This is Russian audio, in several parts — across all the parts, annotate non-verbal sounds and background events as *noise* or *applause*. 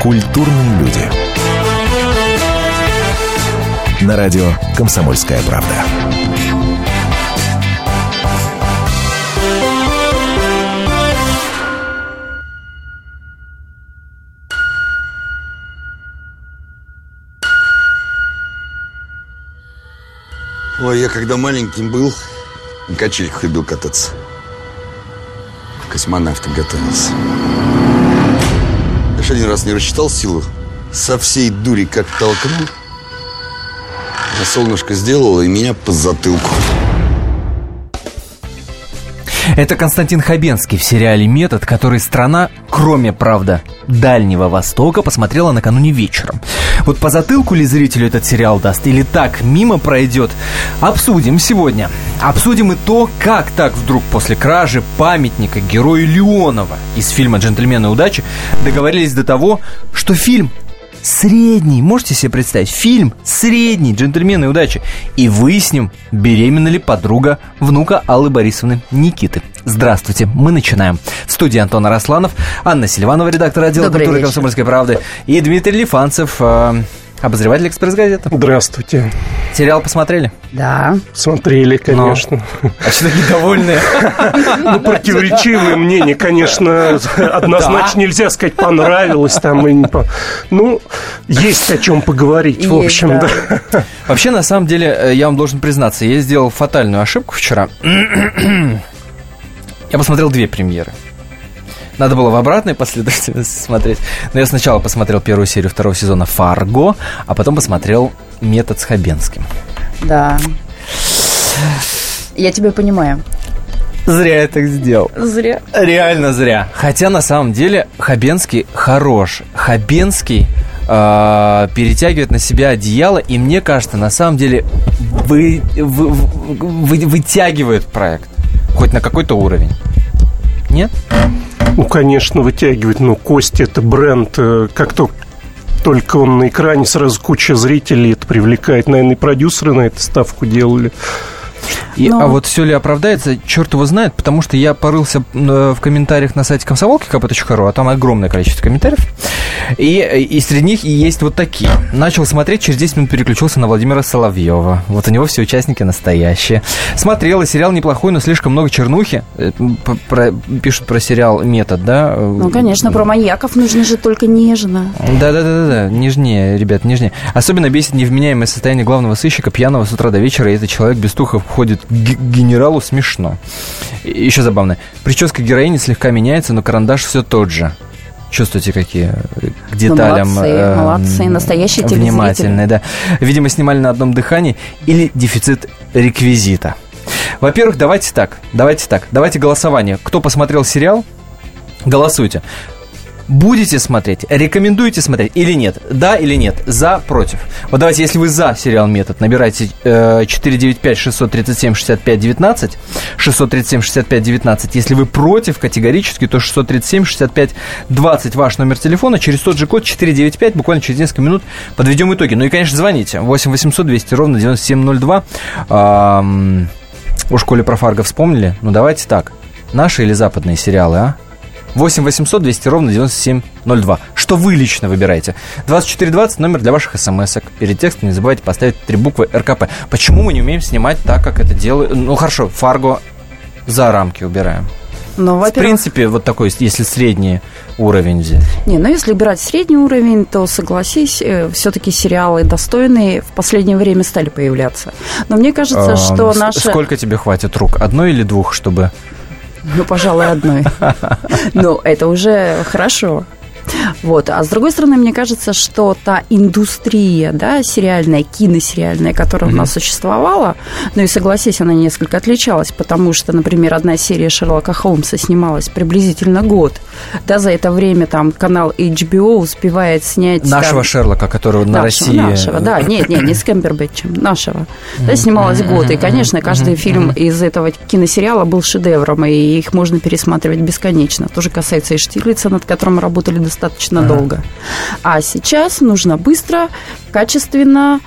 Культурные люди. На радио «Комсомольская правда». Ой, я когда маленьким был, на качельках любил кататься. Космонавтом готовился. Ж один раз не рассчитал силу. Со всей дури как толкнул. А солнышко сделало и меня по затылку. Это Константин Хабенский в сериале «Метод», который страна, кроме, правда, Дальнего Востока, посмотрела накануне вечером. Вот по затылку ли зрителю этот сериал даст или так мимо пройдет, обсудим сегодня. Обсудим и то, как так вдруг после кражи памятника герою Леонова из фильма «Джентльмены удачи» договорились до того, что фильм средний. Можете себе представить? Фильм средний, джентльмены удачи. И выясним, беременна ли подруга внука Аллы Борисовны Никиты. Здравствуйте, мы начинаем. В студии Антон Арасланов, Анна Сильванова, редактор отдела Добрый культуры вечер. «Комсомольской правды», и Дмитрий Лифанцев, э, обозреватель «Экспресс-газеты». Здравствуйте. Сериал посмотрели? Да. Смотрели, конечно. А что такие довольные? Ну, противоречивые мнения, конечно, однозначно нельзя сказать, понравилось там или не Ну, есть о чем поговорить, в общем, да. да. Вообще, на самом деле, э, я вам должен признаться, я сделал фатальную ошибку вчера. *clears throat* Я посмотрел две премьеры. Надо было в обратной последовательности *laughs* смотреть. Но я сначала посмотрел первую серию второго сезона «Фарго», а потом посмотрел «Метод с Хабенским». Да. Я тебя понимаю. Зря я так сделал. Зря. Реально зря. Хотя на самом деле Хабенский хорош. Хабенский э, перетягивает на себя одеяло, и мне кажется, на самом деле вы, вы- вы- вытягивает проект хоть на какой-то уровень. Нет? Ну, конечно, вытягивать, ну, Кости это бренд, э, как то только он на экране, сразу куча зрителей, это привлекает. Наверное, и продюсеры на это ставку делали. И, Но- А вот все ли оправдается, черт его знает, потому что я порылся э, в комментариях на сайте комсомолки kp.ru, а там огромное количество комментариев. И, и среди них и есть вот такие. Начал смотреть, через 10 минут переключился на Владимира Соловьева. Вот у него все участники настоящие. Смотрел, и сериал неплохой, но слишком много чернухи. Э, про- пишут про сериал «Метод», да? Ну, конечно, про маньяков нужно же только нежно. Да-да-да-да, нежнее, ребят, нежнее. Особенно бесит невменяемое состояние главного сыщика, пьяного с утра до вечера, и этот человек без туха входит к ге- генералу смешно. Еще забавно. Прическа героини слегка меняется, но карандаш все тот же. Чувствуете, какие э, к деталям молодцы, э, молодцы, настоящие внимательные, да. Видимо, снимали на одном дыхании или дефицит реквизита. Во-первых, давайте так, давайте так, давайте голосование. Кто посмотрел сериал, голосуйте. Будете смотреть? Рекомендуете смотреть или нет? Да или нет? За, против. Вот давайте, если вы за сериал «Метод», набирайте э, 495-637-65-19, 637-65-19. Если вы против категорически, то 637-65-20 ваш номер телефона. Через тот же код 495, буквально через несколько минут подведем итоги. Ну и, конечно, звоните. 8 800 200 ровно 9702. Ам, о школе про Фарго вспомнили? Ну, давайте так. Наши или западные сериалы, а? 8 800 200 ровно 9702. Что вы лично выбираете? 2420 номер для ваших смс -ок. Перед текстом не забывайте поставить три буквы РКП. Почему мы не умеем снимать так, как это делают? Ну, хорошо, Фарго за рамки убираем. Ну, В принципе, вот такой, если средний уровень взять. не, ну если брать средний уровень, то согласись, все-таки сериалы достойные в последнее время стали появляться. Но мне кажется, Ам, что наша... Сколько тебе хватит рук? Одной или двух, чтобы... Ну, пожалуй, одной. *laughs* Ну, это уже хорошо. Вот. А с другой стороны, мне кажется, что та индустрия, да, сериальная, киносериальная, которая у нас существовала, ну и согласись, она несколько отличалась, потому что, например, одна серия Шерлока Холмса снималась приблизительно год. Да, за это время там канал HBO успевает снять... там, Нашего Шерлока, которого на нашего, России... Нашего, да. *laughs* Нет, нет, не с Кембербэтчем, нашего. Да, снималось год. И, конечно, каждый фильм из этого киносериала был шедевром, и их можно пересматривать бесконечно. То же касается и Штирлица, над которым работали достаточно долго. А сейчас нужно быстро, качественно,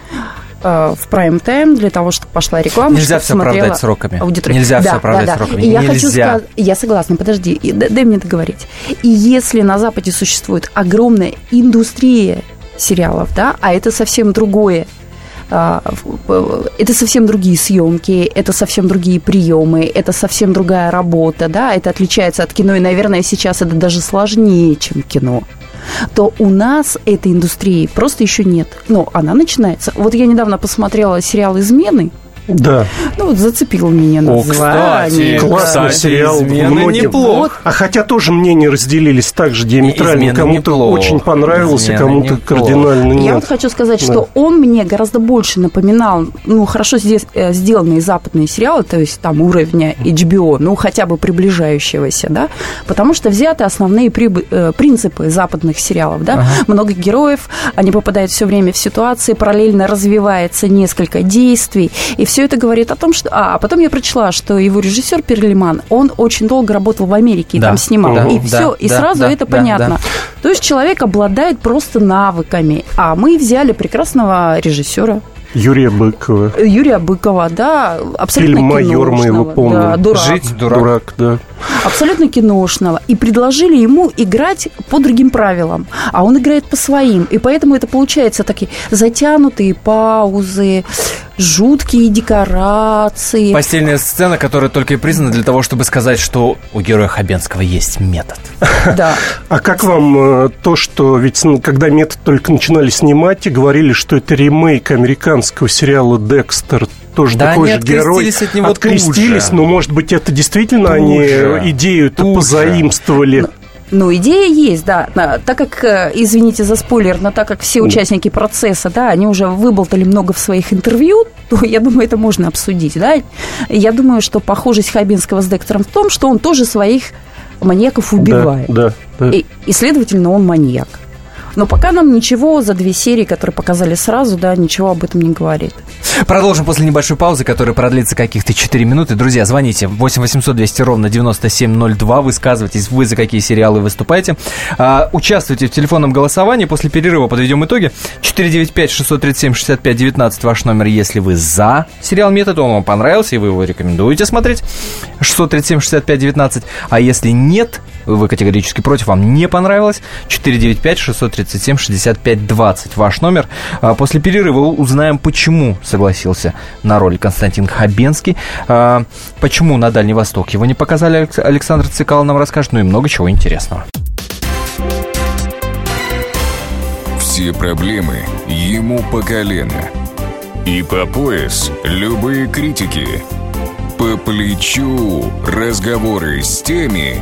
э, в прайм-тайм для того, чтобы пошла реклама. Нельзя все оправдать сроками. Аудитория. Нельзя да, все оправдать да, да. сроками. И я Нельзя. хочу сказать, я согласна, подожди, и дай, дай мне договорить. И если на Западе существует огромная индустрия сериалов, да, а это совсем другое, это совсем другие съемки, это совсем другие приемы, это совсем другая работа, да, это отличается от кино, и, наверное, сейчас это даже сложнее, чем кино то у нас этой индустрии просто еще нет. Но она начинается. Вот я недавно посмотрела сериал «Измены», Да. ну вот зацепил меня О, название. кстати, Классный кстати, сериал. Многим. неплох. А хотя тоже мнения разделились так же диаметрально. Кому-то неплох. очень понравился, «Измена» кому-то неплох. кардинально Я вот нет. хочу сказать, Да. что он мне гораздо больше напоминал, ну, хорошо здесь, э, сделанные западные сериалы, то есть там уровня HBO, ну, хотя бы приближающегося, да, потому что взяты основные э, принципы западных сериалов, да, много героев, они попадают все время в ситуации, параллельно развивается несколько действий, и все это говорит о том, что... А, а потом я прочла, что его режиссер Перлиман, он очень долго работал в Америке и Да. там снимал, Да, и да, все, и да, сразу да, это да, понятно. да. То есть человек обладает просто навыками. А мы взяли прекрасного режиссера Юрия Быкова. Юрия Быкова, да, абсолютно Фильм «Майор» мы его помним. Да, дурак. Жить дурак. Дурак, да. Абсолютно киношного. И предложили ему играть по другим правилам. А он играет по своим. И поэтому это получается такие затянутые паузы, жуткие декорации. Постельная сцена, которая только и признана для того, чтобы сказать, что у героя Хабенского есть метод. *laughs* Да. А как вам э, то, что ведь когда метод только начинали снимать и говорили, что это ремейк американского сериала «Декстер», тоже Да такой же герой. от него тут Открестились, же. но, может быть, это действительно Тут они же. идею-то Тут позаимствовали. Ну, идея есть, да. На- Так как, э, извините за спойлер, но так как все участники процесса, да, они уже выболтали много в своих интервью, *laughs* то, я думаю, это можно обсудить, да. Я думаю, что похожесть Хабинского с Дектором в том, что он тоже своих маньяков убивает. Да, да, да. И, и, следовательно, он маньяк. Но пока нам ничего за две серии, которые показали сразу, да, ничего об этом не говорит. Продолжим после небольшой паузы, которая продлится каких-то 4 минуты. Друзья, звоните 8 800 200 ровно 9702, высказывайтесь, вы за какие сериалы выступаете. А, участвуйте в телефонном голосовании, после перерыва подведем итоги. 495-637-65-19 ваш номер, если вы за сериал «Метод», он вам понравился, и вы его рекомендуете смотреть. 637-65-19, а если нет, вы категорически против, вам не понравилось, 495-637-65-20 ваш номер. А, После перерыва узнаем, почему согласился на роль Константин Хабенский, а, почему на Дальний Восток его не показали, Алекс- Александр Цикало нам расскажет, ну и много чего интересного. Все проблемы ему по колено. И по пояс любые критики. По плечу разговоры с теми,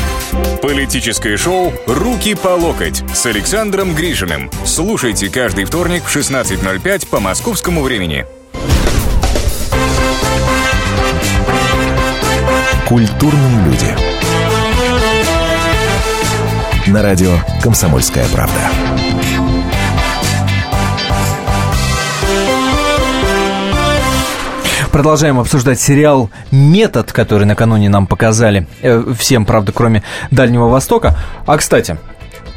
Политическое шоу «Руки по локоть» с Александром Гришиным. Слушайте каждый вторник в 16.05 по московскому времени. Культурные люди. На радио «Комсомольская правда». Продолжаем обсуждать сериал «Метод», который накануне нам показали. Э, всем, правда, кроме Дальнего Востока. А, кстати,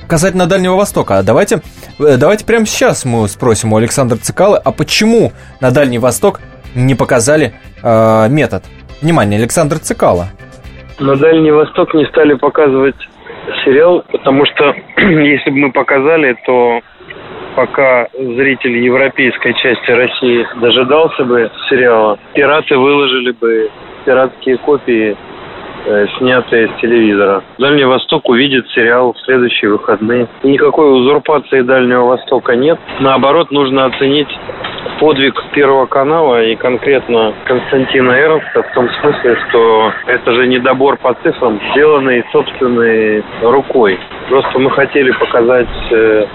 касательно Дальнего Востока, давайте, э, давайте прямо сейчас мы спросим у Александра Цикалы, а почему на Дальний Восток не показали э, «Метод»? Внимание, Александр Цикала. На Дальний Восток не стали показывать сериал, потому что *clears throat* если бы мы показали, то пока зритель европейской части России дожидался бы сериала, пираты выложили бы пиратские копии, э, снятые с телевизора. Дальний Восток увидит сериал в следующие выходные. Никакой узурпации Дальнего Востока нет. Наоборот, нужно оценить подвиг Первого канала и конкретно Константина Эровса в том смысле, что это же недобор по цифрам, сделанный собственной рукой. Просто мы хотели показать э,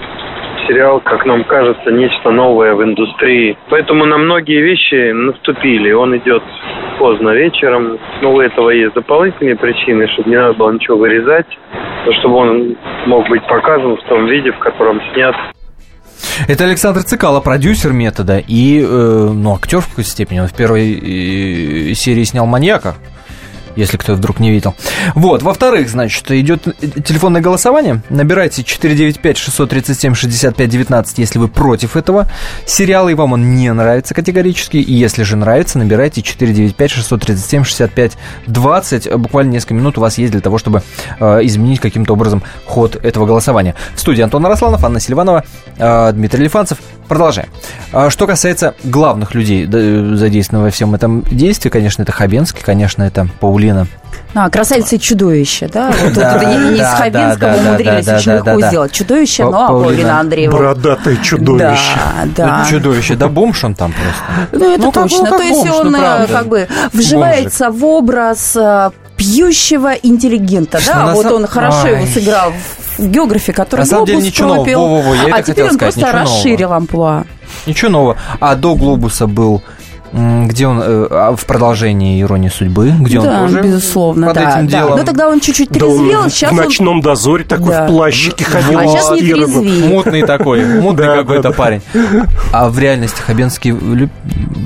сериал, как нам кажется, нечто новое в индустрии. Поэтому на многие вещи наступили. Он идет поздно вечером. Но у этого есть дополнительные причины, чтобы не надо было ничего вырезать, чтобы он мог быть показан в том виде, в котором снят. Это Александр Цикало, продюсер метода и, э, ну, актер в какой-то степени. Он в первой э, серии снял маньяка если кто вдруг не видел. Вот, во-вторых, значит, идет телефонное голосование. Набирайте 495-637-65-19, если вы против этого сериала, и вам он не нравится категорически. И если же нравится, набирайте 495-637-65-20. Буквально несколько минут у вас есть для того, чтобы э, изменить каким-то образом ход этого голосования. В студии Антон Арасланов, Анна Селиванова, э, Дмитрий Лифанцев. Продолжаем. А что касается главных людей, задействованных во всем этом действии, конечно, это Хабенский, конечно, это Паулина а, красавица и чудовище, да? Вот тут не, из Хабенского да, умудрились очень легко сделать. Чудовище, но Паулина Андреева. Бородатое чудовище. Да, да. Ну, чудовище, да бомж он там просто. Ну, это ну, точно. Ну, То есть он ну, э, как бы вживается в образ э, пьющего интеллигента, да? Вот он хорошо его сыграл в географии, который На самом деле ничего нового, Во, во, во, я а теперь он сказать, просто расширил амплуа. Ничего нового. А до глобуса был где он э, а, в продолжении иронии судьбы, где да, он тоже безусловно, под да, этим да. делом. Но тогда он чуть-чуть трезвел, да, сейчас в ночном он... дозоре такой да. в плащике ходил. А сейчас не трезвеет. Мутный такой, мутный какой-то парень. А в реальности Хабенский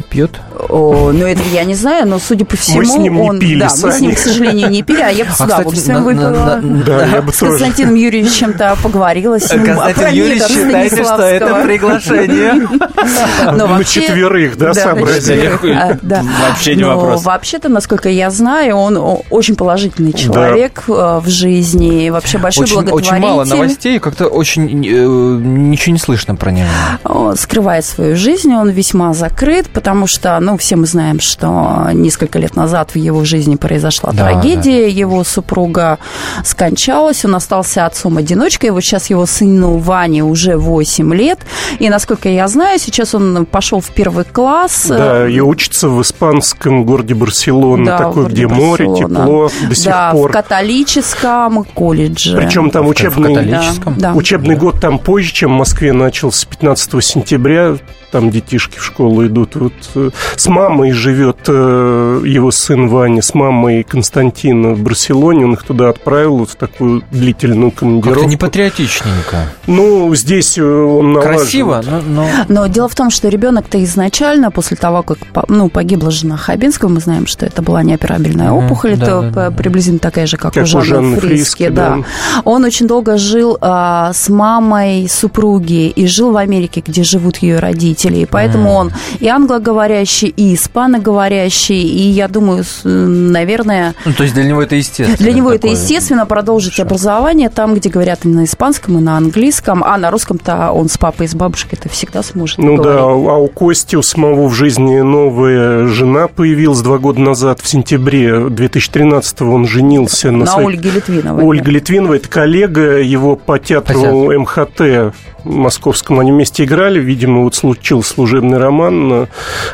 пьет? О, ну это я не знаю, но судя по всему, мы с ним он, не пили, да, мы с ним, к сожалению, не пили, а я бы с а, удовольствием выпила. Да, я бы с Константином Юрьевичем-то поговорила с ним. Константин Юрьевич считайте, что это приглашение. *laughs* На четверых, да, сообразили? *laughs* Вообще не вопрос. Вообще-то, насколько я знаю, он очень положительный человек э, в жизни, вообще большой благотворитель. Очень мало новостей, как-то очень э, ничего не слышно про него. Скрывает свою жизнь, он весьма закрыт, потому что, ну, все мы знаем, что несколько лет назад в его жизни произошла да, трагедия, да. его супруга скончалась, он остался отцом-одиночкой, вот сейчас его сыну Ване уже 8 лет, и, насколько я знаю, сейчас он пошел в первый класс. Да, и учится в испанском городе Барселона, да, такой, где море, тепло до сих да, пор. в католическом колледже. Причем там учебный, да, учебный да. год там позже, чем в Москве начался, 15 сентября там детишки в школу идут. Вот э, с мамой живет э, его сын Ваня, с мамой Константина в Барселоне. Он их туда отправил вот в такую длительную командировку. Как-то не патриотичненько. Ну, здесь э, он налаживает. Красиво, но, но... Но дело в том, что ребенок-то изначально, после того, как ну, погибла жена Хабинского, мы знаем, что это была неоперабельная опухоль, да, это да, приблизительно да. такая же, как, как у Жанны, Жанны Фриски. Фриски да. да. Он очень долго жил а, с мамой супруги и жил в Америке, где живут ее родители родителей. Поэтому mm. он и англоговорящий, и испаноговорящий, и я думаю, наверное... Ну, то есть для него это естественно. Для него такое... это естественно продолжить Хорошо. образование там, где говорят и на испанском, и на английском, а на русском-то он с папой и с бабушкой это всегда сможет Ну говорить. да, а у Кости, у самого в жизни новая жена появилась два года назад, в сентябре 2013 он женился на, на своей... Ольге Литвиновой. Ольга да. Литвинова, это коллега его по театру по МХТ московском они вместе играли, видимо, вот случился служебный роман.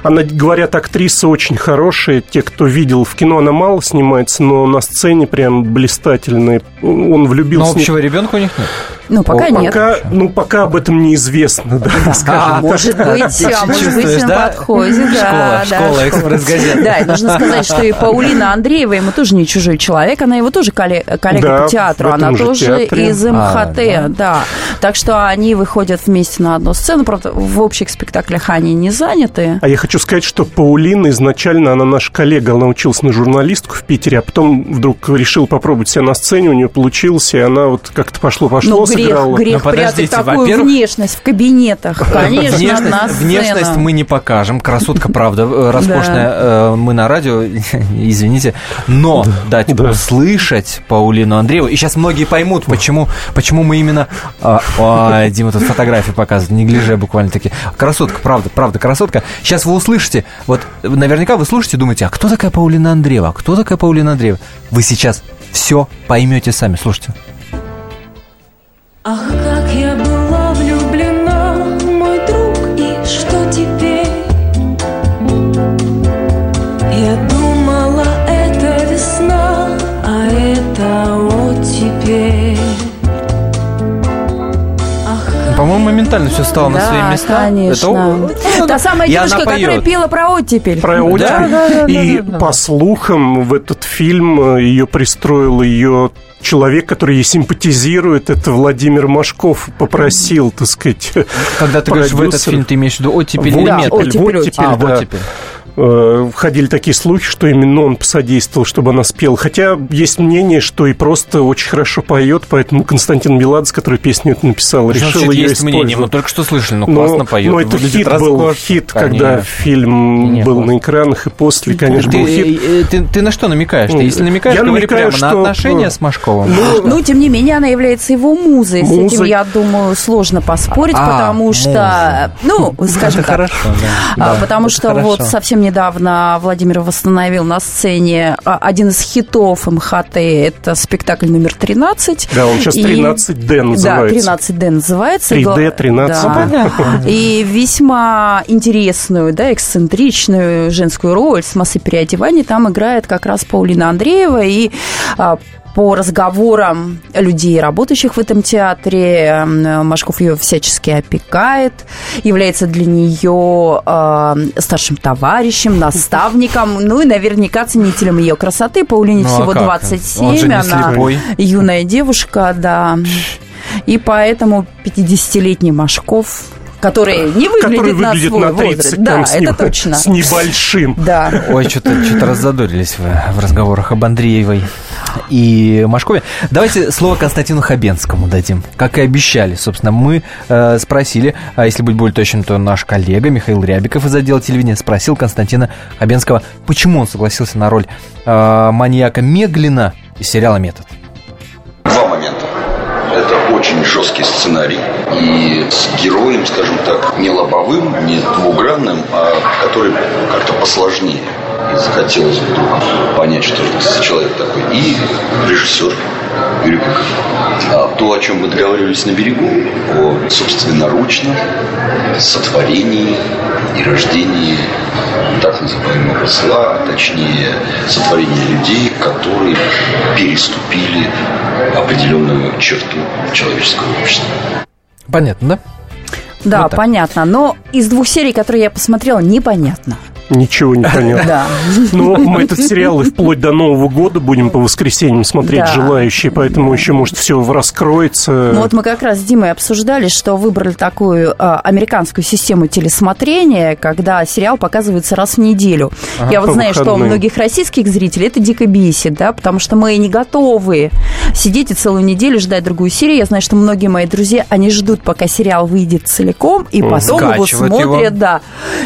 Она, говорят, актриса очень хорошая. Те, кто видел в кино, она мало снимается, но на сцене прям блистательная. Он влюбился. Но общего ребенка у них нет? Ну, пока О, нет. Пока, ну, пока об этом неизвестно, да, *laughs* *laughs* да скажем. А, может быть, а может быть, на подходе, да. Школа, экспресс-газета. Да, и нужно сказать, что и Паулина Андреева, ему тоже не чужой человек, она его тоже коллега по театру, она тоже из МХТ, а, да. Так что они выходят вместе на одну сцену, правда, в общих спектаклях они не заняты. А я хочу сказать, что Паулина изначально, она наша коллега, она училась на журналистку в Питере, а потом вдруг решила попробовать себя на сцене, у нее получилось, и она вот как-то пошло-пошло, грех, грех Но прятать такую внешность в кабинетах, конечно, внешность, на Внешность мы не покажем, красотка, правда, э, роскошная, э, мы на радио, *laughs* извините, но дать услышать Паулину Андрееву, и сейчас многие поймут, почему, почему мы именно... А, Дима тут фотографии показывает, не гляже буквально-таки. Красотка, правда, правда, красотка. Сейчас вы услышите, вот наверняка вы слушаете, думаете, а кто такая Паулина Андреева? А кто такая Паулина Андреева? Вы сейчас все поймете сами. Слушайте. Ах, как я была влюблена, мой друг, и что теперь? Я думала, это весна, а это вот теперь. Ах, По-моему, моментально все стало на Да, свои места. конечно. Это- Та самая девушка, которая пела про оттепель. Про оттепель. Да, да, да, И да, да, да. по слухам, в этот фильм э, ее пристроил ее человек, который ей симпатизирует, это Владимир Машков попросил, так сказать, Когда ты говоришь в этот продюсер. фильм, ты имеешь в виду оттепель или Да, нет? оттепель, вот оттепель. А, да. Э, Ходили такие слухи, что именно он посодействовал, чтобы она спела. Хотя есть мнение, что и просто очень хорошо поет, поэтому Константин Меладзе, который песню эту написал, решил Значит, ее есть мнение, мы только что слышали, ну Но- классно поет. Но это выглядит хит был, роскошно. хит, Конечно. когда фильм Не, был классно. на экранах, и после, конечно, был Ты, хит. э, ты, ты на что намекаешь? Ты, если намекаешь, Я говори намекаю, прямо на что, отношения э, с Машковым. Ну, Ну, тем не менее, она является его музой. С этим, Музой. я думаю, сложно поспорить, А, потому что, *laughs* ну, скажем это так, хорошо, да. А, Потому это что вот совсем недавно Владимир восстановил на сцене а, один из хитов МХТ. Это спектакль номер 13. Да, он сейчас И- 13D называется. Да, 13D называется. 3D, 13. Да. Понятно. И весьма интересную, да, эксцентричную женскую роль с массой переодеваний там играет как раз Паулина Андреева. И а, по разговорам людей, работающих в этом театре, Машков ее всячески опекает, является для нее э, старшим товарищем, *laughs* наставником, ну и наверняка ценителем ее красоты. Паулине Ну, а всего как? 27, Он же не она слепой. юная девушка, да. И поэтому 50-летний Машков, который не выглядит, Который выглядит на свой на 30, возраст. там, Да, с, это неб- *laughs* точно. с небольшим. Да. Ой, что-то что раззадорились вы в разговорах об Андреевой и Машкове. Давайте слово Константину Хабенскому дадим. Как и обещали, собственно, мы э, спросили, а если быть более точным, то наш коллега Михаил Рябиков из отдела телевидения спросил Константина Хабенского, почему он согласился на роль э, маньяка Меглина из сериала «Метод». Очень жесткий сценарий. И с героем, скажем так, не лобовым, не двугранным, а который как-то посложнее. И захотелось вдруг понять, что за человек такой. И режиссер А то, о чем мы договаривались на берегу, о собственноручном сотворении и рождении так называемого зла, а точнее сотворения людей, которые переступили определенную черту человеческого общества. Понятно, да? Да, Вот так. понятно. Но из двух серий, которые я посмотрела, непонятно. Ничего не понятно. Да. Но мы этот сериал и вплоть до Нового года будем по воскресеньям смотреть Да. желающие, поэтому еще, может, все раскроется. Ну вот мы как раз с Димой обсуждали, что выбрали такую а, американскую систему телесмотрения, когда сериал показывается раз в неделю. Я вот знаю, что у многих российских зрителей это дико бесит, да, потому что мы не готовы сидеть и целую неделю ждать другую серию. Я знаю, что многие мои друзья, они ждут, пока сериал выйдет целиком, и потом его смотрят, его. да,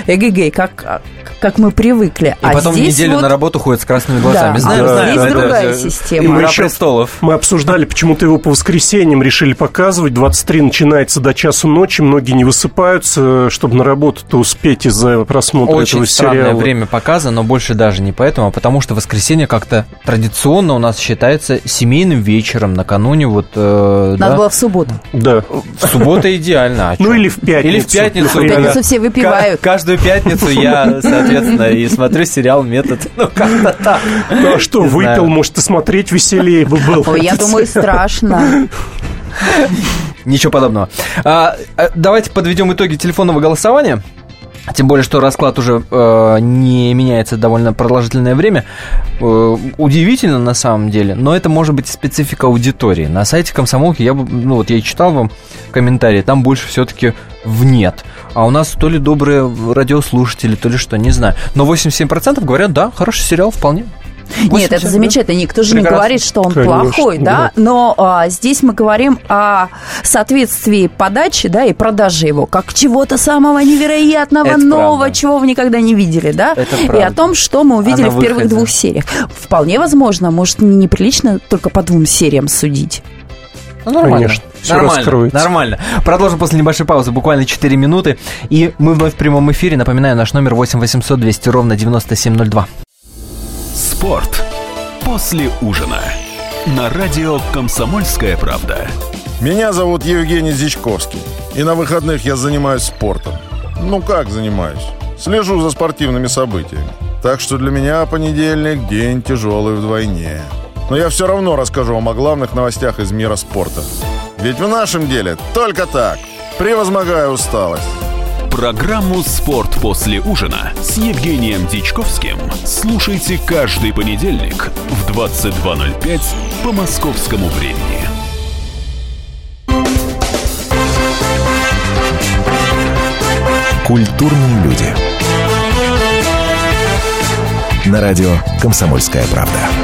эгегей, как, как мы привыкли. И а потом здесь неделю вот- на работу ходят с красными глазами. Да, Знаем, а знаем. здесь это другая же система. Игра Мы еще- престолов. Мы обсуждали, почему-то его по воскресеньям решили показывать. 23 начинается до часу ночи. Многие не высыпаются, чтобы на работу-то успеть из-за просмотра Очень этого странное сериала. время показа, но больше даже не поэтому, а потому что воскресенье как-то традиционно у нас считается семейным вечером накануне вот... э, Надо да. было в субботу. Да. Суббота идеально. а Ну или в пятницу. Или в пятницу. В пятницу все выпивают. Ка- Каждую пятницу я, *laughs* соответственно, и смотрю сериал «Метод». *laughs* Ну, как-то так. Ну, а что, Не выпил, знаю. может, и смотреть веселее бы было. Ой, я думаю, страшно. Ничего подобного. А, а, давайте подведем итоги телефонного голосования. Тем более, что расклад уже э, не меняется довольно продолжительное время. Э, удивительно на самом деле, но это может быть специфика аудитории. На сайте комсомолки я бы, ну вот я и читал вам комментарии, там больше все-таки в нет. А у нас то ли добрые радиослушатели, то ли что, не знаю. Но 87% говорят, да, хороший сериал вполне. Нет, это 80, замечательно. Никто же не Прекрасно. говорит, что он Конечно, плохой, да. да. Но а, здесь мы говорим о соответствии подачи, да, и продажи его как чего-то самого невероятного, Это нового, правда. чего вы никогда не видели, да. Это и о том, что мы увидели А на в первых выходе? двух сериях. Вполне возможно, может, не неприлично только по двум сериям судить. Ну, нормально. Конечно, всё нормально, раскроется. нормально. Продолжим после небольшой паузы, буквально 4 минуты. И мы вновь в прямом эфире. Напоминаю, наш номер 8 800 200 ровно 9702. Спорт после ужина. На радио «Комсомольская правда». Меня зовут Евгений Зичковский. И на выходных я занимаюсь спортом. Ну как занимаюсь? Слежу за спортивными событиями. Так что для меня понедельник – день тяжелый вдвойне. Но я все равно расскажу вам о главных новостях из мира спорта. Ведь в нашем деле только так. превозмогая усталость. Программу «Спорт после ужина» с Евгением Дичковским слушайте каждый понедельник в 22.05 по московскому времени. Культурные люди. На радио «Комсомольская правда».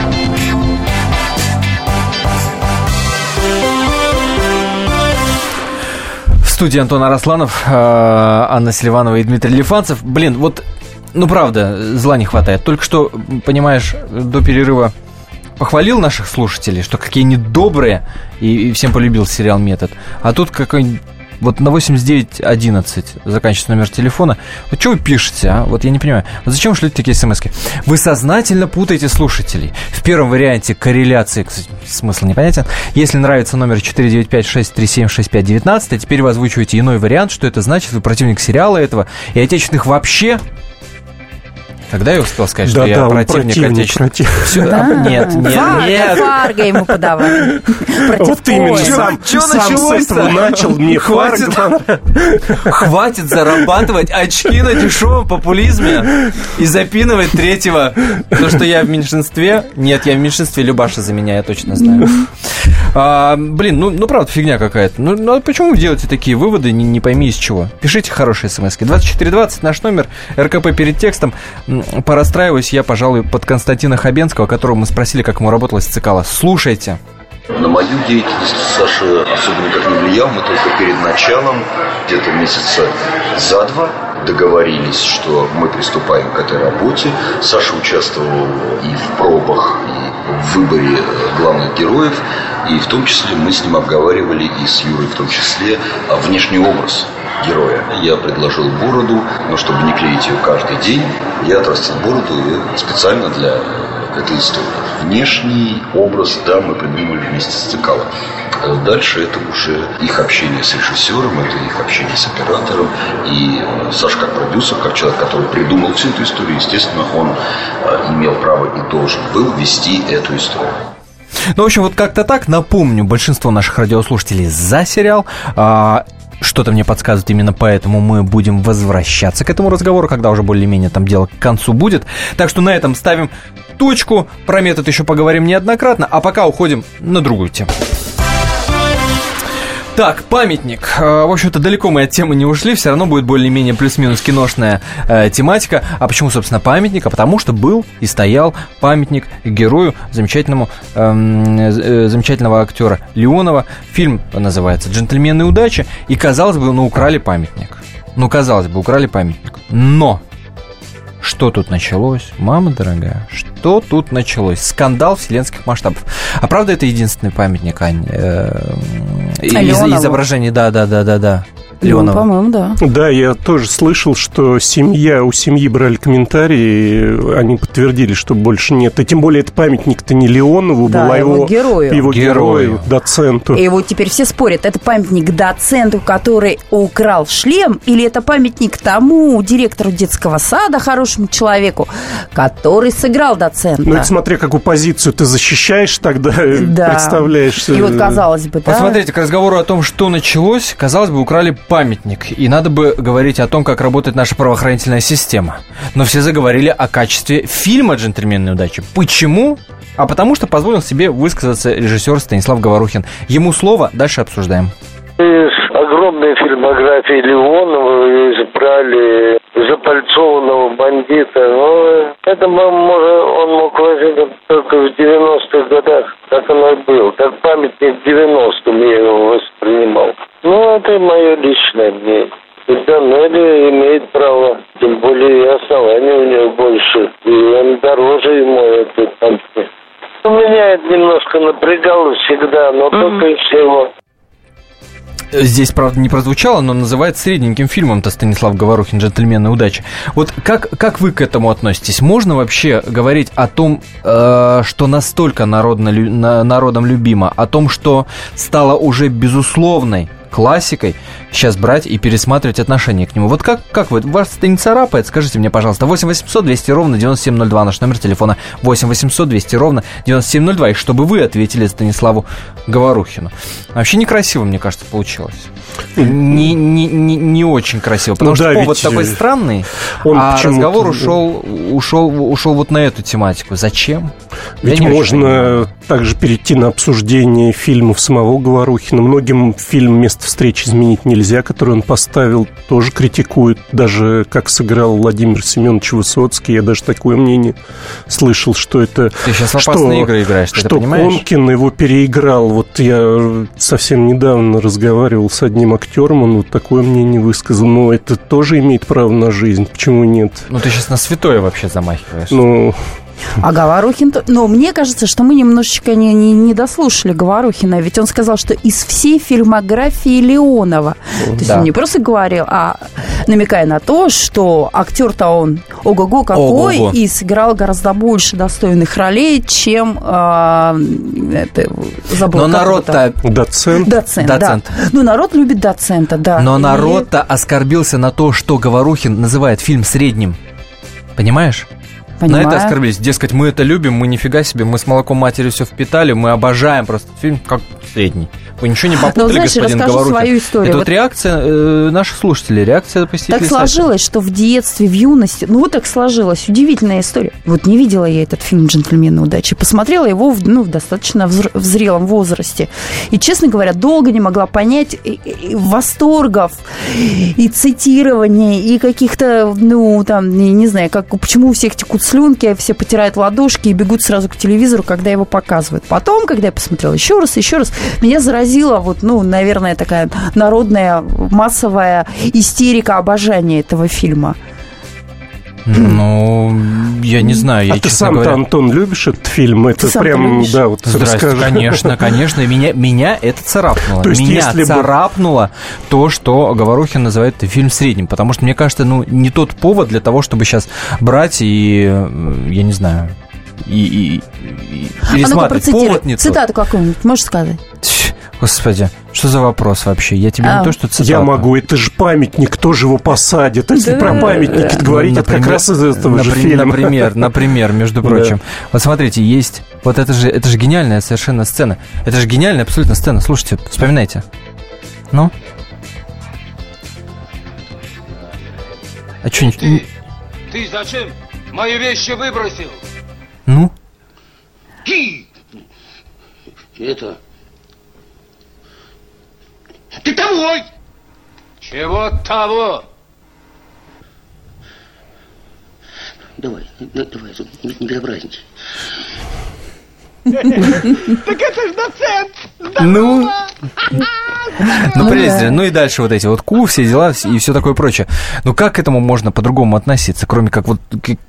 Студии Антон Арасланов, э, Анна Селиванова и Дмитрий Лифанцев. Блин, вот, ну правда, зла не хватает. Только что, понимаешь, до перерыва похвалил наших слушателей, что какие они добрые, и, и всем полюбил сериал «Метод». А тут какой вот на 8911 заканчивается номер телефона. Вот что вы пишете, а? Вот я не понимаю. Вот зачем шлете такие смс -ки? Вы сознательно путаете слушателей. В первом варианте корреляции, кстати, смысл непонятен. Если нравится номер 495-637-6519, а теперь вы озвучиваете иной вариант, что это значит, вы противник сериала этого и отечественных вообще когда я успел сказать, да, что да, я противник, противник отечественных? против... *laughs* Все, Да. Нет, нет, Фарго, нет. Фарго ему подавай. *laughs* Против Вот именно, сам, Чё сам с началось-то? этого начал мне *laughs* Хватит. Хватит зарабатывать очки на дешевом популизме и запинывать третьего. То, что я в меньшинстве. Нет, я в меньшинстве. Любаша за меня, я точно знаю. А, блин, ну, ну правда, фигня какая-то. Ну, ну, а почему вы делаете такие выводы, не, не пойми из чего? Пишите хорошие смс -ки. 2420 наш номер, РКП перед текстом. Порастраиваюсь я, пожалуй, под Константина Хабенского, которого мы спросили, как ему работалось Цикало. Слушайте. На мою деятельность Саша особо никак не влиял. Мы только перед началом, где-то месяца за два, договорились, что мы приступаем к этой работе. Саша участвовал и в пробах, и выборе э, главных героев. И в том числе мы с ним обговаривали, и с Юрой в том числе, а, внешний образ героя. Я предложил бороду, но чтобы не клеить ее каждый день, я отрастил бороду и специально для этой истории. Внешний образ, да, мы придумали вместе с Цикалом. А Дальше это уже их общение с режиссером, это их общение с оператором. И э, Саша как продюсер, как человек, который придумал всю эту историю, естественно, он э, имел право и должен был вести эту историю. Ну, в общем, вот как-то так. Напомню, большинство наших радиослушателей за сериал. Что-то мне подсказывает, именно поэтому мы будем возвращаться к этому разговору, когда уже более-менее там дело к концу будет. Так что на этом ставим точку. Про метод еще поговорим неоднократно, а пока уходим на другую тему. Так, памятник. Э, В общем-то, далеко мы от темы не ушли, все равно будет более-менее плюс-минус киношная э, тематика. А почему, собственно, памятник? А потому что был и стоял памятник герою замечательному, эм, э, замечательного актера Леонова. Фильм называется «Джентльмены удачи». И, казалось бы, ну, украли памятник. Ну, казалось бы, украли памятник. Но что тут началось? Мама дорогая, что тут началось? Скандал вселенских масштабов. А правда это единственный памятник, Ань? э, из- Леонову. изображений, Ну, Леонова. по-моему, да. Да, я тоже слышал, что семья, у семьи брали комментарии, они подтвердили, что больше нет. И тем более это памятник-то не Леонову Да, был, а его его, герою. его Герою. герою, доценту. И вот теперь все спорят, это памятник доценту, который украл шлем, или это памятник тому директору детского сада, хорошему человеку, который сыграл доцента. Ну, это смотря какую позицию ты защищаешь тогда, Да. представляешь. И вот э, казалось бы, да. Посмотрите, к разговору о том, что началось, казалось бы, украли памятник. И надо бы говорить о том, как работает наша правоохранительная система. Но все заговорили о качестве фильма «Джентльмены удачи». Почему? А потому что позволил себе высказаться режиссер Станислав Говорухин. Ему слово, дальше обсуждаем. Из огромной фильмографии Леонова избрали запальцованного бандита. Но это мо- может, он мог возникнуть только в 90-х годах. Так оно и было. Как памятник 90-м я его воспринимал. Ну, это мое личное мнение. И Данелли имеет право, тем более и основания у него больше. И он дороже ему памятник. Ну, Меня это немножко напрягало всегда, но только и всего. Здесь, правда, не прозвучало, но называет средненьким фильмом-то Станислав Говорухин «Джентльмены удачи». Вот как, как вы к этому относитесь? Можно вообще говорить о том, э, что настолько народно, на- народом любимо, о том, что стало уже безусловной классикой, сейчас брать и пересматривать отношение к нему. Вот как, как вы, вас это не царапает? Скажите мне, пожалуйста, 8 800 200 ровно 9702, наш номер телефона 8 800 200 ровно 9702, и чтобы вы ответили Станиславу Говорухину. Вообще некрасиво, мне кажется, получилось. Не, не, не, не очень красиво. Потому Ну что да, повод ведь, такой э, странный, он а разговор ушел, ушел, ушел вот на эту тематику. Зачем? Ведь можно также перейти на обсуждение фильмов самого Говорухина. Многим фильм «Место встречи изменить нельзя», который он поставил, тоже критикуют. Даже как сыграл Владимир Семенович Высоцкий. Я даже такое мнение слышал, что это... Ты сейчас что- игры играешь, ты что? Конкин его переиграл. Вот я совсем недавно разговаривал с одним актером, он вот такое мнение высказал. Но это тоже имеет право на жизнь. Почему нет? Ну, ты сейчас на святое вообще замахиваешь. Ну, А Говорухин... Но мне кажется, что мы немножечко не, не, не дослушали Говорухина, ведь он сказал, что из всей фильмографии Леонова, то есть Да. он не просто говорил, а намекая на то, что актер-то он ого-го какой, Ого-го. и сыграл гораздо больше достойных ролей, чем... а, это, забыла, Но народ-то... доцент. Доцент, Доцент. да. Ну, народ любит доцента, да. Но И- народ-то оскорбился на то, что Говорухин называет фильм средним. Понимаешь? Понимаю. На это оскорбились. Дескать, мы это любим, мы нифига себе, мы с молоком матери все впитали, мы обожаем просто фильм как средний. Вы ничего не попутали, Ну, знаешь, господин Говорухин. свою историю. Это Вот- вот реакция э, наших слушателей, реакция посетителей Так сайта. сложилось, что в детстве, в юности, ну вот так сложилось, удивительная история. Вот не видела я этот фильм «Джентльмены удачи», посмотрела его в, ну, в достаточно взр- в зрелом возрасте. И, честно говоря, долго не могла понять и- и- и восторгов, и цитирования, и каких-то, ну, там, не, не знаю, как, почему у всех текут слюнки, все потирают ладошки и бегут сразу к телевизору, когда его показывают. Потом, когда я посмотрела еще раз, еще раз, меня заразила вот, ну, наверное, такая народная массовая истерика обожания этого фильма. Ну, я не знаю, я, а ты сам-то, говоря... Антон, любишь этот фильм? Это сам-то прям, любишь? да, вот Здрасте, расскажи. конечно, *laughs* конечно. Меня, меня это царапнуло. То есть, меня если бы- царапнуло то, что Говорухин называет фильм средним. Потому что, мне кажется, ну, не тот повод для того, чтобы сейчас брать и, э, я не знаю, и, и, и А ну-ка. Повод не. Цитату какую-нибудь можешь сказать? Господи, что за вопрос вообще? Я тебе А. не то, что цитату. Я могу, это же памятник, кто же его посадит? Если Да. про памятники Ну, говорить, это как раз из этого же фильма. Например, например, между *laughs* Да. прочим. Вот смотрите, есть... Вот это же, это же гениальная совершенно сцена. Это же гениальная абсолютно сцена. Слушайте, вспоминайте. Ну? А что Ты, ты зачем мои вещи выбросил? Ну? Ки! Это... Ты того! Чего того? Давай, да- давай, не, не безобразничай. Так это ж доцент! Ну? Ну, прелесть, ну и дальше вот эти вот ку, все дела и все такое прочее. Ну, как к этому можно по-другому относиться, кроме как вот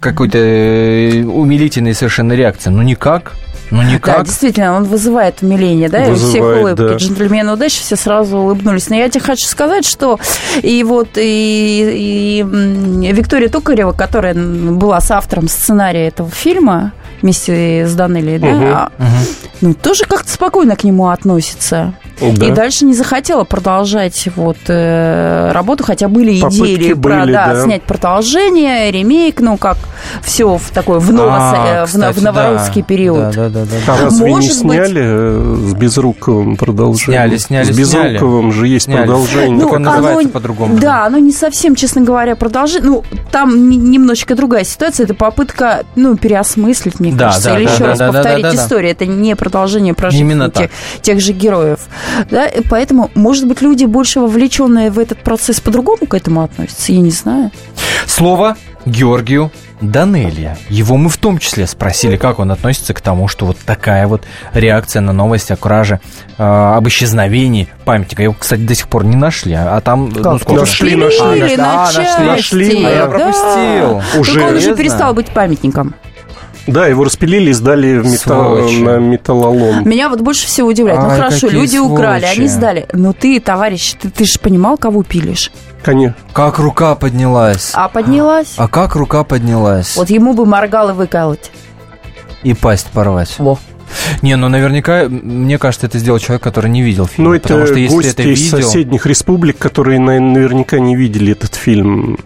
какой-то э, умилительной совершенно реакции? Ну, никак. Ну, Да, никак. действительно, он вызывает умиление, да, и у всех Вызывает, улыбки. да. Джентльмены удачи все сразу улыбнулись. Но я тебе хочу сказать, что и вот и, и, Виктория Токарева, которая была с автором сценария этого фильма вместе с Данелией, да, а, ну, тоже как-то спокойно к нему относится. Да. И дальше не захотела продолжать вот э, работу, хотя были Попытки идеи про, были, да, да. снять продолжение, ремейк, ну как все в такой в, ново- А, э, в, на- в кстати, новорусский да. период. Да, да, да, А да. разве не Может быть- сняли э, с Безруковым продолжение? Сняли, сняли, С Безруковым же есть Сняли. продолжение. Ну, он оно- называется по-другому. Да, оно не совсем, честно говоря, продолжение. Ну, там немножечко другая ситуация. Это попытка, ну, переосмыслить, мне Да, кажется, да, или да, еще да, раз да, повторить да, да. историю. Это не продолжение про Именно тех, тех же героев. Да? И поэтому, может быть, люди больше вовлеченные в этот процесс по-другому к этому относятся, я не знаю. Слово Георгию Данелия. Его мы в том числе спросили, как он относится к тому, что вот такая вот реакция на новость о краже, э, об исчезновении памятника. Его, кстати, до сих пор не нашли, а а там... ну, Как? сколько? Нашли, нашли. на А, нашли, части, нашли, а я да. пропустил. Уже. Только он уже перестал быть памятником. Да, его распилили и сдали в металл, Сволочи. на металлолом. Меня вот больше всего удивляет. ну Ай, хорошо, какие люди украли, сволочи. они сдали. Но ты, товарищ, ты, ты же понимал, кого пилишь? Конечно. Как рука поднялась. А поднялась? А как рука поднялась? Вот ему бы моргал и выколоть. И пасть порвать. Во. Не, ну наверняка, мне кажется, это сделал человек, который не видел фильм. Ну, это потому что если гости это из видел... соседних республик, которые на- наверняка не видели этот фильм.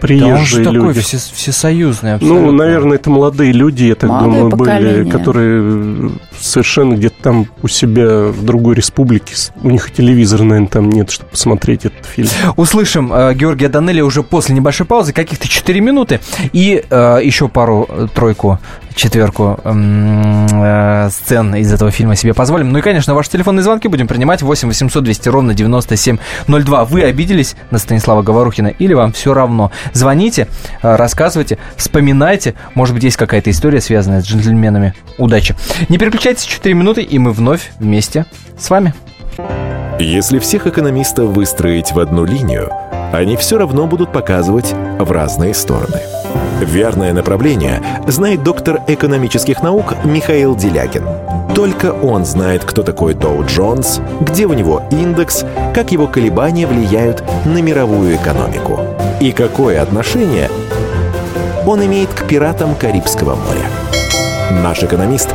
Да он же Приезжие такой люди. все- всесоюзный абсолютно. Ну, наверное, это молодые люди, я так Молодое думаю, были, поколение. которые совершенно где-то там у себя в другой республике. У них телевизора, наверное, там нет, чтобы посмотреть этот фильм. Услышим э, Георгия Данелли уже после небольшой паузы, каких-то 4 минуты, и э, еще пару-тройку четверку э, сцен из этого фильма себе позволим. Ну и, конечно, ваши телефонные звонки будем принимать 8 800 200 ровно 9702. Вы обиделись на Станислава Говорухина или вам все равно? Звоните, э, рассказывайте, вспоминайте. Может быть, есть какая-то история, связанная с джентльменами. Удачи. Не переключайтесь, 4 минуты, и мы вновь вместе с вами. Если всех экономистов выстроить в одну линию, они все равно будут показывать в разные стороны. Верное направление знает доктор экономических наук Михаил Делягин. Только он знает, кто такой Доу Джонс, где у него индекс, как его колебания влияют на мировую экономику и какое отношение он имеет к пиратам Карибского моря. Наш экономист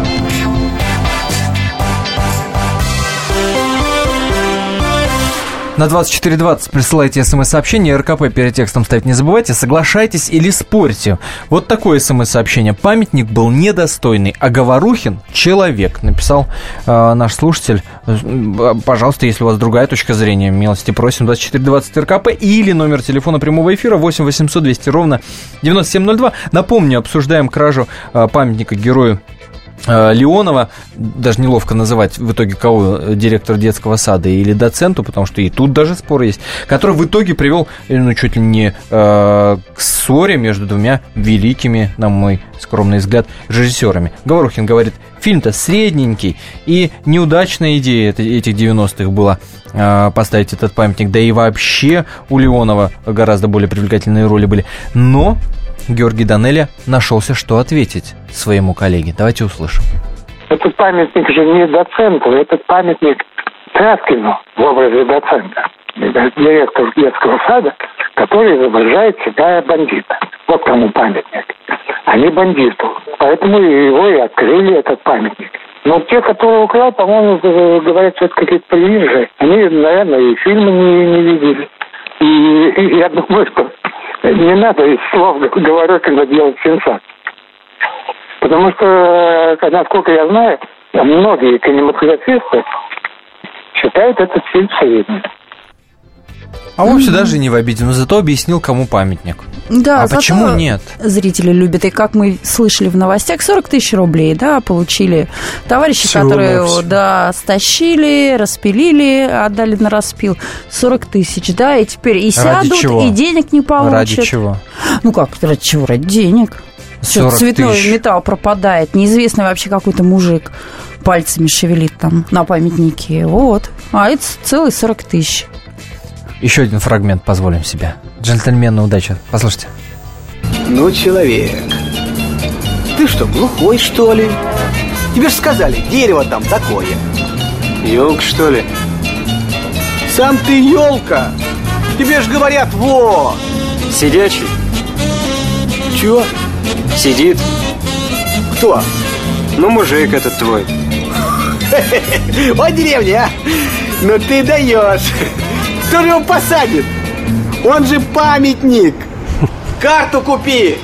На 2420 присылайте смс-сообщение, РКП перед текстом ставить не забывайте, соглашайтесь или спорьте. Вот такое смс-сообщение. Памятник был недостойный, а Говорухин – человек, написал э, наш слушатель. Э, пожалуйста, если у вас другая точка зрения, милости просим, 2420 РКП или номер телефона прямого эфира 8 800 200 ровно 9702. Напомню, обсуждаем кражу э, памятника герою Леонова, даже неловко называть в итоге кого, директор детского сада или доценту, потому что и тут даже спор есть, который в итоге привел, э, ну, чуть ли не э, к ссоре между двумя великими, на мой скромный взгляд, режиссерами. Говорухин говорит, фильм-то средненький, и неудачная идея этих 90-х была э, поставить этот памятник, да и вообще у Леонова гораздо более привлекательные роли были. Но Георгий Данеля нашелся, что ответить своему коллеге. Давайте услышим. Этот памятник же не доценту, этот памятник Травкину в образе доцента, директор детского сада, который изображает себя бандита. Вот кому памятник, а не бандиту. Поэтому его и открыли, этот памятник. Но те, которые украл, по-моему, говорят, что это какие-то приезжие. Они, наверное, и фильмы не, не видели. И, и я думаю, что не надо из слов *laughs* говорю, когда делать сенсацию. Потому что, насколько я знаю, многие кинематографисты считают этот фильм средним. А он вообще даже не в обиде, но зато объяснил, кому памятник. Да, а почему нет? Зрители любят. И как мы слышали в новостях, 40 тысяч рублей, да, получили товарищи, Всего которые, да, стащили, распилили, отдали на распил. 40 тысяч, да, и теперь и сядут, чего? и денег не получат. Ради чего? Ну как, ради чего? Ради денег. Что цветной тысяч. металл пропадает. Неизвестный вообще какой-то мужик пальцами шевелит там на памятнике. Вот. А это целый 40 тысяч. Еще один фрагмент позволим себе. Джентльмены, удачи. Послушайте. Ну, человек, ты что, глухой, что ли? Тебе же сказали, дерево там такое. Елка, что ли? Сам ты елка! Тебе же говорят, во! Сидячий? Чего? Сидит. Кто? Ну, мужик этот твой. *laughs* Вот деревня, а! Ну ты даешь! Кто же его посадит? Он же памятник. *laughs* Карту купи.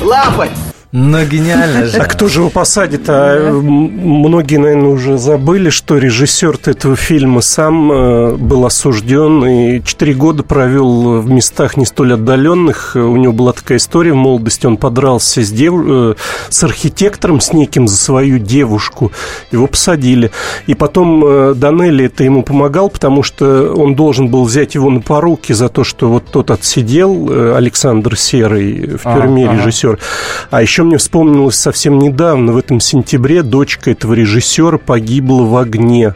Лапать. Ну, гениально же. А кто же его посадит? А многие, наверное, уже забыли, что режиссер этого фильма сам э, был осужден и четыре года провел в местах не столь отдаленных. У него была такая история в молодости. Он подрался с, дев... Э, с архитектором, с неким за свою девушку. Его посадили. И потом э, Данелли это ему помогал, потому что он должен был взять его на поруки за то, что вот тот отсидел, Александр Серый в тюрьме, а, режиссер. А еще мне вспомнилось совсем недавно, в этом сентябре, дочка этого режиссера погибла в огне.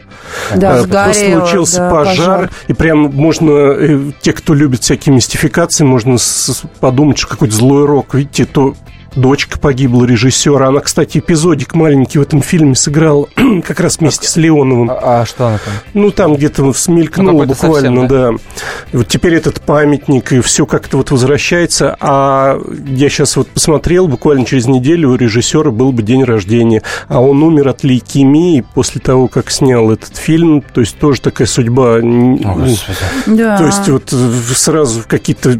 Да, а, сгорела, случился да, пожар, пожар, и прям можно, э, те, кто любит всякие мистификации, можно подумать, что какой-то злой рок, видите, то дочка погибла режиссера. Она, кстати, эпизодик маленький в этом фильме сыграла *clears throat* как раз вместе с Леоновым. А, а что она там? Ну, там где-то смелькнула ну, буквально, совсем, да. да. И вот теперь этот памятник, и все как-то вот возвращается. А я сейчас вот посмотрел, буквально через неделю у режиссера был бы день рождения. А он умер от лейкемии после того, как снял этот фильм. То есть тоже такая судьба. О, да. То есть вот сразу какие-то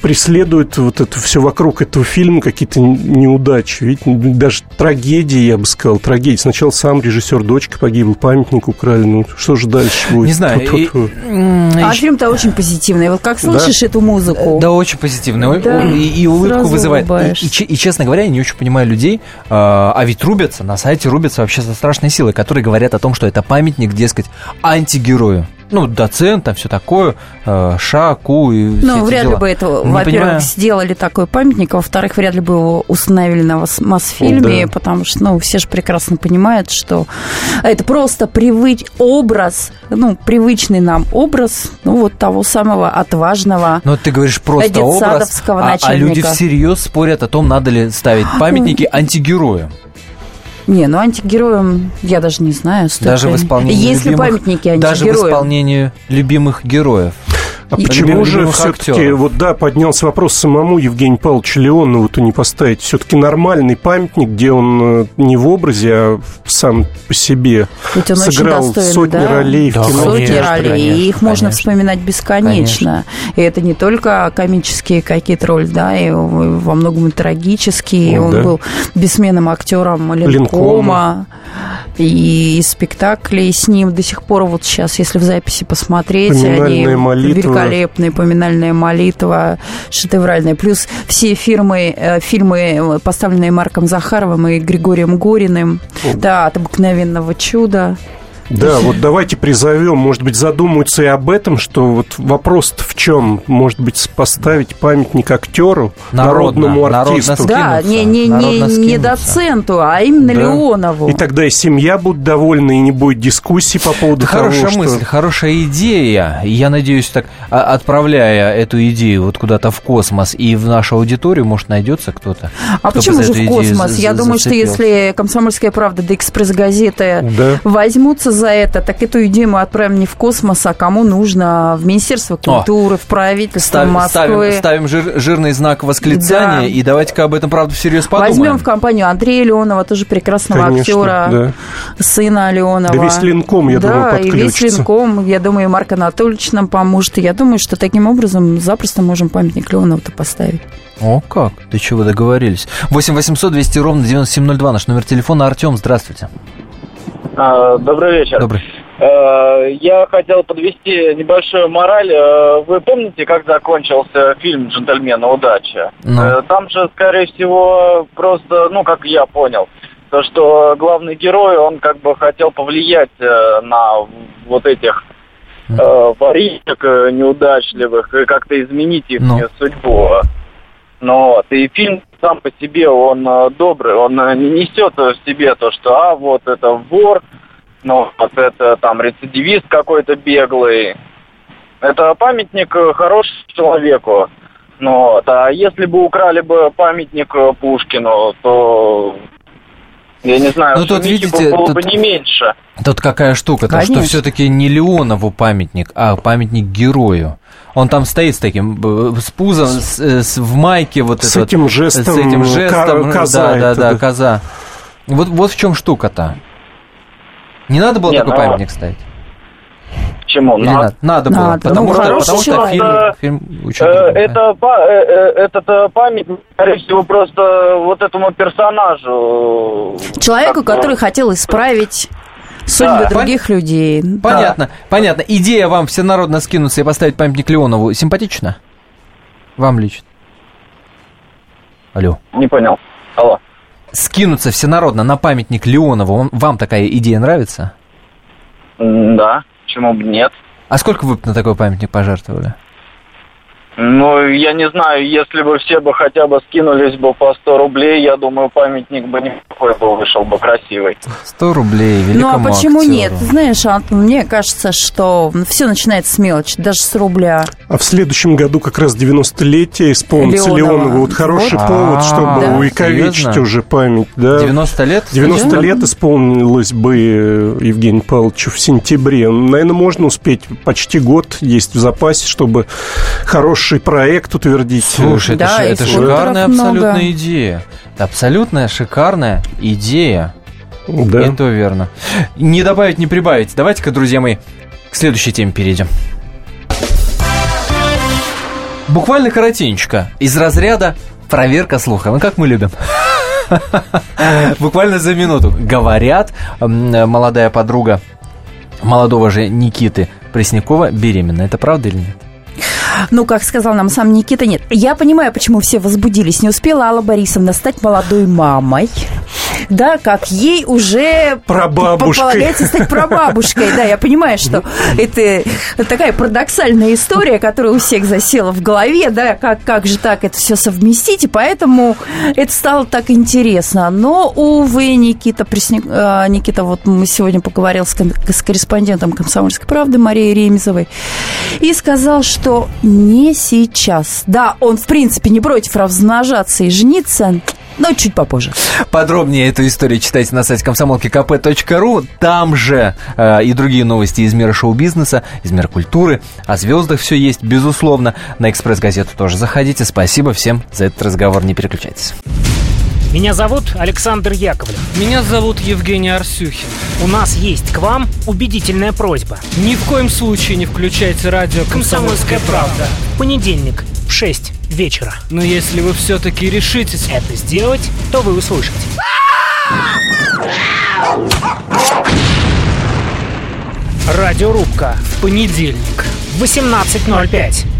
преследуют вот это все вокруг этого фильма, какие-то неудачи. Ведь даже трагедии, я бы сказал, трагедии. Сначала сам режиссер, дочка погибла, памятник украли. Ну, что же дальше будет? Не знаю. И, а фильм-то очень позитивный. Вот как слышишь да? эту музыку? Да, очень позитивный. Да, и, и улыбку вызывает. И, и, и, честно говоря, я не очень понимаю людей, а, а ведь рубятся, на сайте рубятся вообще за страшные силы, которые говорят о том, что это памятник, дескать, антигерою ну, доцент, там все такое, э, ша, ку и Ну, вряд дела. ли бы это, во-первых, сделали такой памятник, а во-вторых, вряд ли бы его установили на Мосфильме, да. потому что, ну, все же прекрасно понимают, что это просто привыч... образ, ну, привычный нам образ, ну, вот того самого отважного Но ты говоришь просто образ, а, а люди всерьез спорят о том, надо ли ставить памятники антигероям. Не, ну антигероям я даже не знаю. Столько. Даже в исполнении Есть любимых, ли памятники антигероям? Даже в исполнении любимых героев. А почему же все-таки, вот да, поднялся вопрос самому Евгению Павловичу Леонову-то не поставить? Все-таки нормальный памятник, где он э, не в образе, а сам по себе Ведь он сыграл достойный, сотни да? ролей да, в кино. Сотни ролей, конечно, и их конечно. можно вспоминать бесконечно. Конечно. И это не только комические какие-то роли, да, и во многом и трагические. Ну, он да. был бессменным актером Ленкома. Ленкома. И спектакли с ним до сих пор вот сейчас, если в записи посмотреть, они молитва великолепная поминальная молитва, шедевральная. Плюс все фирмы, э, фильмы, поставленные Марком Захаровым и Григорием Гориным, да, от обыкновенного чуда. Да, вот давайте призовем, может быть, задумаются и об этом, что вот вопрос в чем, может быть, поставить памятник актеру, народно, народному артисту. Да, не, не, не, не доценту, а именно да. Леонову. И тогда и семья будет довольна, и не будет дискуссий по поводу Это того, хорошая что... мысль, хорошая идея. Я надеюсь, так, а, отправляя эту идею вот куда-то в космос и в нашу аудиторию, может, найдется кто-то. А кто почему же в космос? Я думаю, что если «Комсомольская правда» да «Экспресс-газеты» да. возьмутся за это, так эту идею мы отправим не в космос, а кому нужно, в Министерство культуры, О, в правительство став, Москвы. Ставим, ставим жир, жирный знак восклицания, да. и давайте-ка об этом, правда, всерьез подумаем. Возьмем в компанию Андрея Леонова, тоже прекрасного Конечно, актера, да. сына Леонова. Да весь Ленком, я да, думаю, подключится. и весь Ленком, я думаю, Марк Анатольевич нам поможет. Я думаю, что таким образом запросто можем памятник Леонову-то поставить. О, как? Ты чего договорились? 8 800 200 ровно 9702, наш номер телефона. Артем, здравствуйте. А, добрый вечер. Добрый. Э, я хотел подвести небольшую мораль. Э, вы помните, как закончился фильм «Джентльмены. Удача»? Ну. Э, там же, скорее всего, просто, ну, как я понял, то, что главный герой, он как бы хотел повлиять на вот этих э, воришек неудачливых и как-то изменить их ну. судьбу. Ну вот, и фильм сам по себе, он добрый, он не несет в себе то, что, а, вот это вор, ну, вот это там рецидивист какой-то беглый. Это памятник хорошему человеку. Ну, вот. А если бы украли бы памятник Пушкину, то я не знаю, ну, тут, видите, было тут, бы не меньше. Тут какая штука, то что все-таки не Леонову памятник, а памятник герою. Он там стоит с таким, с пузом, с, с, в майке вот с этим вот, жестом, с этим жестом, коза, да, да, да, да, коза. Вот, вот в чем штука-то. Не надо было не, такой ну... памятник ставить? Почему? Или надо? Надо, было, надо. потому, ну, что, потому что фильм, фильм очень э, это, э, э, этот памятник, скорее всего, просто вот этому персонажу. Человеку, который хотел исправить судьбы да. других Пон... людей. Понятно, да. понятно. Идея вам всенародно скинуться и поставить памятник Леонову симпатична? Вам лично? Алло. Не понял. Алло скинуться всенародно на памятник Леонову, вам такая идея нравится? Да, почему бы нет. А сколько вы на такой памятник пожертвовали? Ну, я не знаю, если бы все бы хотя бы скинулись бы по 100 рублей, я думаю, памятник бы неплохой бы вышел бы красивый. 100 рублей, великому Ну, а почему актеру. нет? Знаешь, Антон, мне кажется, что все начинается с мелочи, даже с рубля. А в следующем году как раз 90-летие исполнится Леонова. Леонова. Вот хороший Вот. повод, чтобы да? увековечить Серьезно? уже память. Да. 90 лет? 90 Да. лет исполнилось бы э, Евгению Павловичу в сентябре. Наверное, можно успеть. Почти год есть в запасе, чтобы хороший проект утвердить. Слушай, это, Да, и это шикарная много. абсолютная идея. Это абсолютная шикарная идея. Да. Это верно. Не добавить, не прибавить. Давайте-ка, друзья мои, к следующей теме перейдем. Буквально коротенько. Из разряда проверка слуха. Ну, как мы любим. *laughs* Буквально за минуту. Говорят, молодая подруга молодого же Никиты Преснякова беременна. Это правда или нет? Ну, как сказал нам сам Никита, нет. Я понимаю, почему все возбудились. Не успела Алла Борисовна стать молодой мамой. Да, как ей уже полагается стать прабабушкой. Да, я понимаю, что это такая парадоксальная история, которая у всех засела в голове, да, как, как же так это все совместить, и поэтому это стало так интересно. Но, увы, Никита, Пресня- а, Никита, вот мы сегодня поговорил с, кон- с корреспондентом «Комсомольской правды» Марией Ремезовой, и сказал, что не сейчас. Да, он, в принципе, не против размножаться и жениться, но чуть попозже. Подробнее эту историю читайте на сайте комсомолки кп.ру. Там же э, и другие новости из мира шоу-бизнеса, из мира культуры. О звездах все есть, безусловно. На «Экспресс-газету» тоже заходите. Спасибо всем за этот разговор. Не переключайтесь. Меня зовут Александр Яковлев. Меня зовут Евгений Арсюхин. У нас есть к вам убедительная просьба. Ни в коем случае не включайте радио «Комсомольская правда». Понедельник в 6 вечера. Но если вы все-таки решитесь это сделать, то вы услышите. Радиорубка в понедельник в 18.05.